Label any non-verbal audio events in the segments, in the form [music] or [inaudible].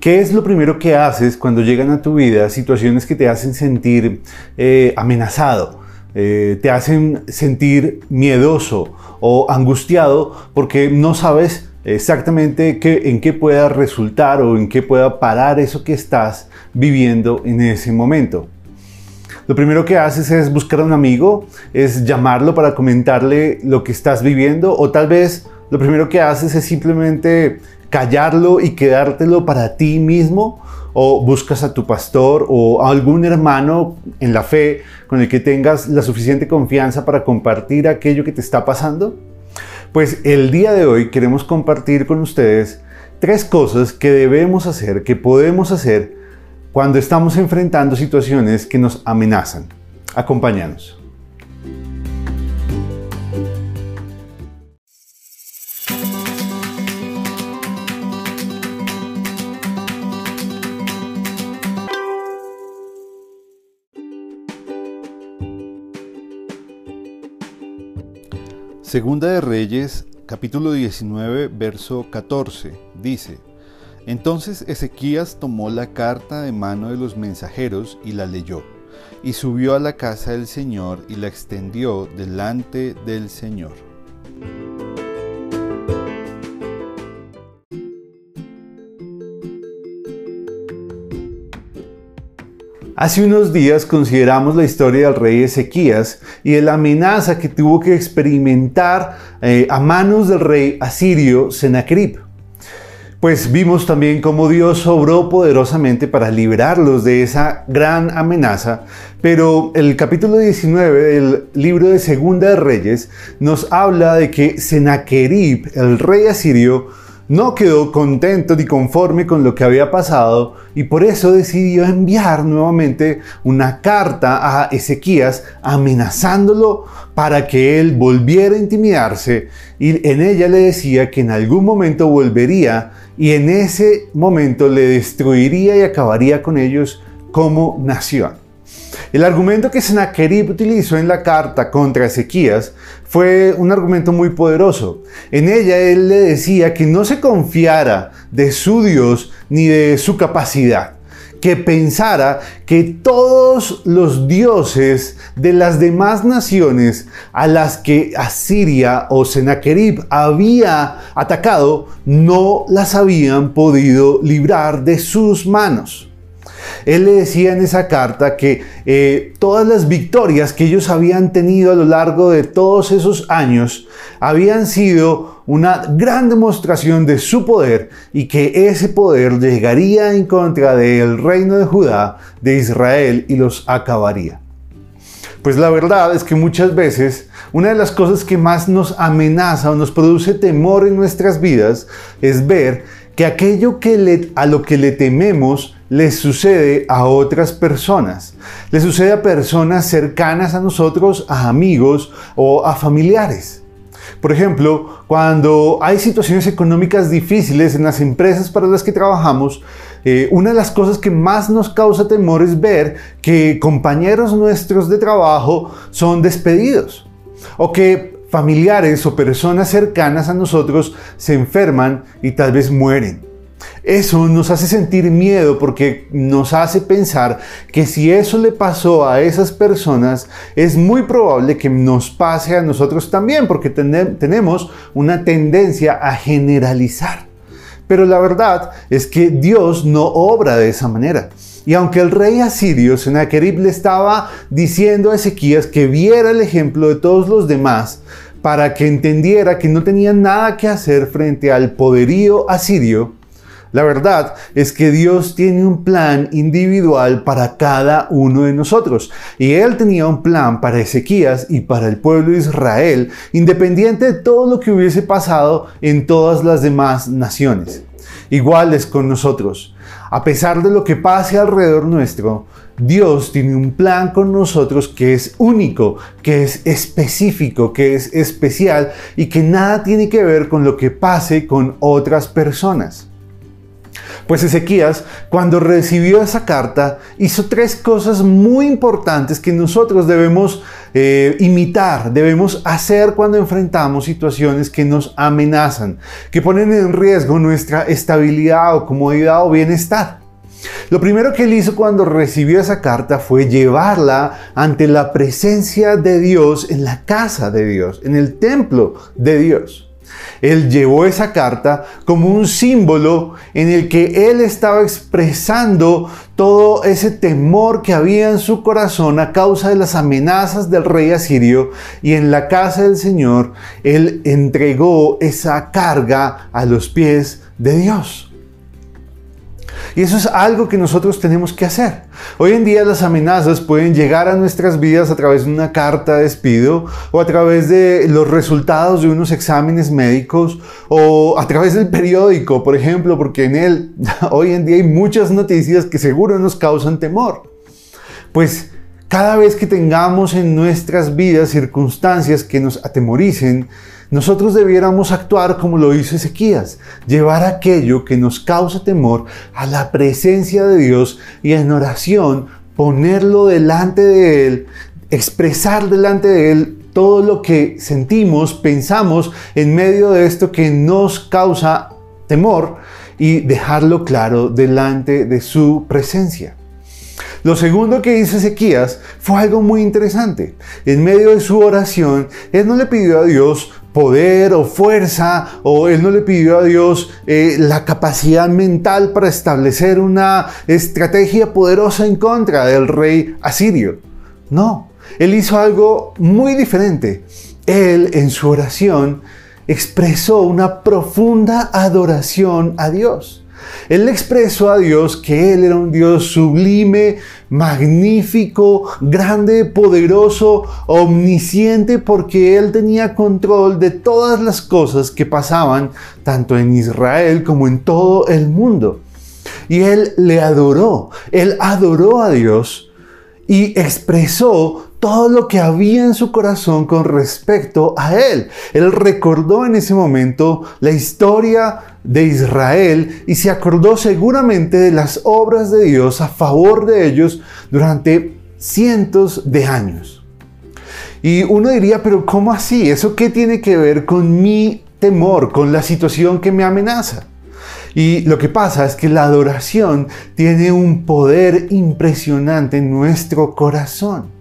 ¿Qué es lo primero que haces cuando llegan a tu vida situaciones que te hacen sentir eh, amenazado? Eh, te hacen sentir miedoso o angustiado porque no sabes exactamente qué, en qué pueda resultar o en qué pueda parar eso que estás viviendo en ese momento. Lo primero que haces es buscar a un amigo, es llamarlo para comentarle lo que estás viviendo o tal vez lo primero que haces es simplemente callarlo y quedártelo para ti mismo o buscas a tu pastor o a algún hermano en la fe con el que tengas la suficiente confianza para compartir aquello que te está pasando? Pues el día de hoy queremos compartir con ustedes tres cosas que debemos hacer, que podemos hacer cuando estamos enfrentando situaciones que nos amenazan. Acompáñanos. Segunda de Reyes, capítulo 19, verso 14, dice, Entonces Ezequías tomó la carta de mano de los mensajeros y la leyó, y subió a la casa del Señor y la extendió delante del Señor. Hace unos días consideramos la historia del rey Ezequías y de la amenaza que tuvo que experimentar eh, a manos del rey asirio Sennacherib. Pues vimos también cómo Dios obró poderosamente para liberarlos de esa gran amenaza, pero el capítulo 19 del libro de Segunda de Reyes nos habla de que Sennacherib, el rey asirio, no quedó contento ni conforme con lo que había pasado y por eso decidió enviar nuevamente una carta a Ezequías amenazándolo para que él volviera a intimidarse y en ella le decía que en algún momento volvería y en ese momento le destruiría y acabaría con ellos como nación. El argumento que Sennacherib utilizó en la carta contra Ezequías fue un argumento muy poderoso. En ella él le decía que no se confiara de su Dios ni de su capacidad, que pensara que todos los dioses de las demás naciones a las que Asiria o Sennacherib había atacado no las habían podido librar de sus manos. Él le decía en esa carta que eh, todas las victorias que ellos habían tenido a lo largo de todos esos años habían sido una gran demostración de su poder y que ese poder llegaría en contra del reino de Judá, de Israel, y los acabaría. Pues la verdad es que muchas veces una de las cosas que más nos amenaza o nos produce temor en nuestras vidas es ver que aquello que a lo que le tememos le sucede a otras personas. Le sucede a personas cercanas a nosotros, a amigos o a familiares. Por ejemplo, cuando hay situaciones económicas difíciles en las empresas para las que trabajamos, eh, una de las cosas que más nos causa temor es ver que compañeros nuestros de trabajo son despedidos o que familiares o personas cercanas a nosotros se enferman y tal vez mueren. Eso nos hace sentir miedo porque nos hace pensar que si eso le pasó a esas personas, es muy probable que nos pase a nosotros también, porque tenemos una tendencia a generalizar. Pero la verdad es que Dios no obra de esa manera. Y aunque el rey asirio Sennacherib le estaba diciendo a Ezequías que viera el ejemplo de todos los demás, para que entendiera que no tenía nada que hacer frente al poderío asirio, la verdad es que Dios tiene un plan individual para cada uno de nosotros. Y Él tenía un plan para Ezequías y para el pueblo de Israel, independiente de todo lo que hubiese pasado en todas las demás naciones. Igual es con nosotros. A pesar de lo que pase alrededor nuestro, Dios tiene un plan con nosotros que es único, que es específico, que es especial y que nada tiene que ver con lo que pase con otras personas. Pues Ezequías, cuando recibió esa carta, hizo tres cosas muy importantes que nosotros debemos eh, imitar, debemos hacer cuando enfrentamos situaciones que nos amenazan, que ponen en riesgo nuestra estabilidad o comodidad o bienestar. Lo primero que él hizo cuando recibió esa carta fue llevarla ante la presencia de Dios en la casa de Dios, en el templo de Dios. Él llevó esa carta como un símbolo en el que él estaba expresando todo ese temor que había en su corazón a causa de las amenazas del rey asirio y en la casa del Señor él entregó esa carga a los pies de Dios. Y eso es algo que nosotros tenemos que hacer. Hoy en día las amenazas pueden llegar a nuestras vidas a través de una carta de despido o a través de los resultados de unos exámenes médicos o a través del periódico, por ejemplo, porque en él [laughs] hoy en día hay muchas noticias que seguro nos causan temor. Pues cada vez que tengamos en nuestras vidas circunstancias que nos atemoricen, nosotros debiéramos actuar como lo hizo Ezequías, llevar aquello que nos causa temor a la presencia de Dios y en oración ponerlo delante de Él, expresar delante de Él todo lo que sentimos, pensamos en medio de esto que nos causa temor y dejarlo claro delante de su presencia. Lo segundo que hizo Ezequías fue algo muy interesante. En medio de su oración, él no le pidió a Dios poder o fuerza, o él no le pidió a Dios eh, la capacidad mental para establecer una estrategia poderosa en contra del rey asirio. No, él hizo algo muy diferente. Él en su oración expresó una profunda adoración a Dios. Él expresó a Dios que Él era un Dios sublime, magnífico, grande, poderoso, omnisciente, porque Él tenía control de todas las cosas que pasaban tanto en Israel como en todo el mundo. Y Él le adoró, Él adoró a Dios y expresó todo lo que había en su corazón con respecto a él. Él recordó en ese momento la historia de Israel y se acordó seguramente de las obras de Dios a favor de ellos durante cientos de años. Y uno diría, pero ¿cómo así? ¿Eso qué tiene que ver con mi temor, con la situación que me amenaza? Y lo que pasa es que la adoración tiene un poder impresionante en nuestro corazón.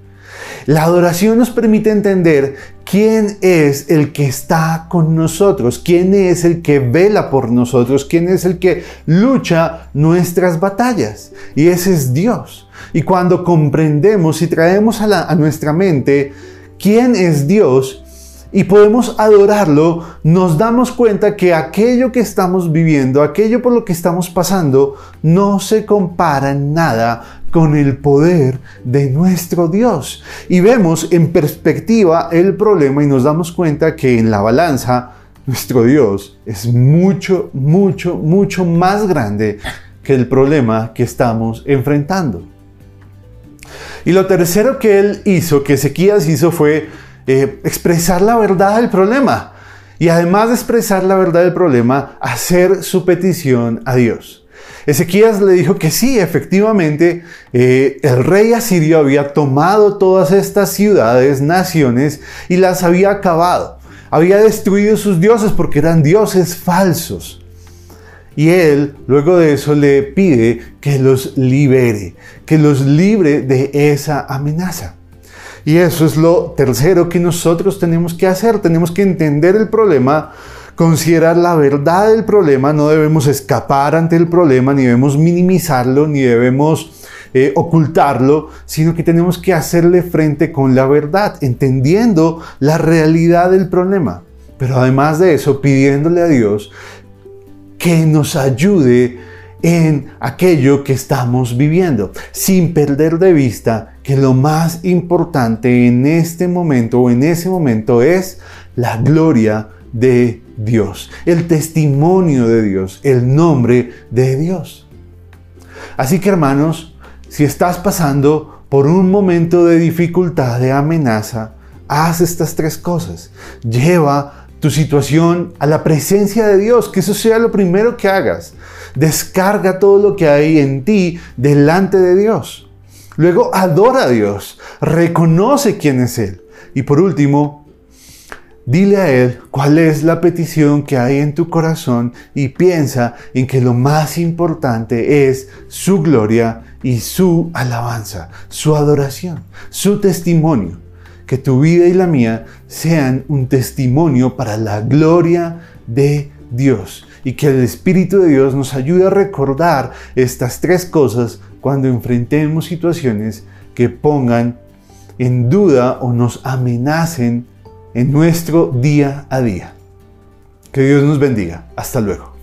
La adoración nos permite entender quién es el que está con nosotros, quién es el que vela por nosotros, quién es el que lucha nuestras batallas. Y ese es Dios. Y cuando comprendemos y traemos a, nuestra mente quién es Dios, y podemos adorarlo, nos damos cuenta que aquello que estamos viviendo, aquello por lo que estamos pasando, no se compara en nada con el poder de nuestro Dios. Y vemos en perspectiva el problema y nos damos cuenta que en la balanza nuestro Dios es mucho, mucho, mucho más grande que el problema que estamos enfrentando. Y lo tercero que él hizo, que Ezequías hizo, fue eh, expresar la verdad del problema. Y además de expresar la verdad del problema, hacer su petición a Dios. Ezequías le dijo que sí, efectivamente, eh, el rey asirio había tomado todas estas ciudades, naciones, y las había acabado. Había destruido sus dioses porque eran dioses falsos. Y él, luego de eso, le pide que los libere, que los libre de esa amenaza. Y eso es lo tercero que nosotros tenemos que hacer. Tenemos que entender el problema, considerar la verdad del problema. No debemos escapar ante el problema, ni debemos minimizarlo, ni debemos eh, ocultarlo, sino que tenemos que hacerle frente con la verdad, entendiendo la realidad del problema. Pero además de eso, pidiéndole a Dios que nos ayude en aquello que estamos viviendo, sin perder de vista que lo más importante en este momento o en ese momento es la gloria de Dios, el testimonio de Dios, el nombre de Dios. Así que hermanos, si estás pasando por un momento de dificultad, de amenaza, haz estas tres cosas. Lleva tu situación a la presencia de Dios, que eso sea lo primero que hagas. Descarga todo lo que hay en ti delante de Dios. Luego adora a Dios, reconoce quién es Él. Y por último, dile a Él cuál es la petición que hay en tu corazón y piensa en que lo más importante es su gloria y su alabanza, su adoración, su testimonio. Que tu vida y la mía sean un testimonio para la gloria de Dios y que el Espíritu de Dios nos ayude a recordar estas tres cosas cuando enfrentemos situaciones que pongan en duda o nos amenacen en nuestro día a día. Que Dios nos bendiga. Hasta luego.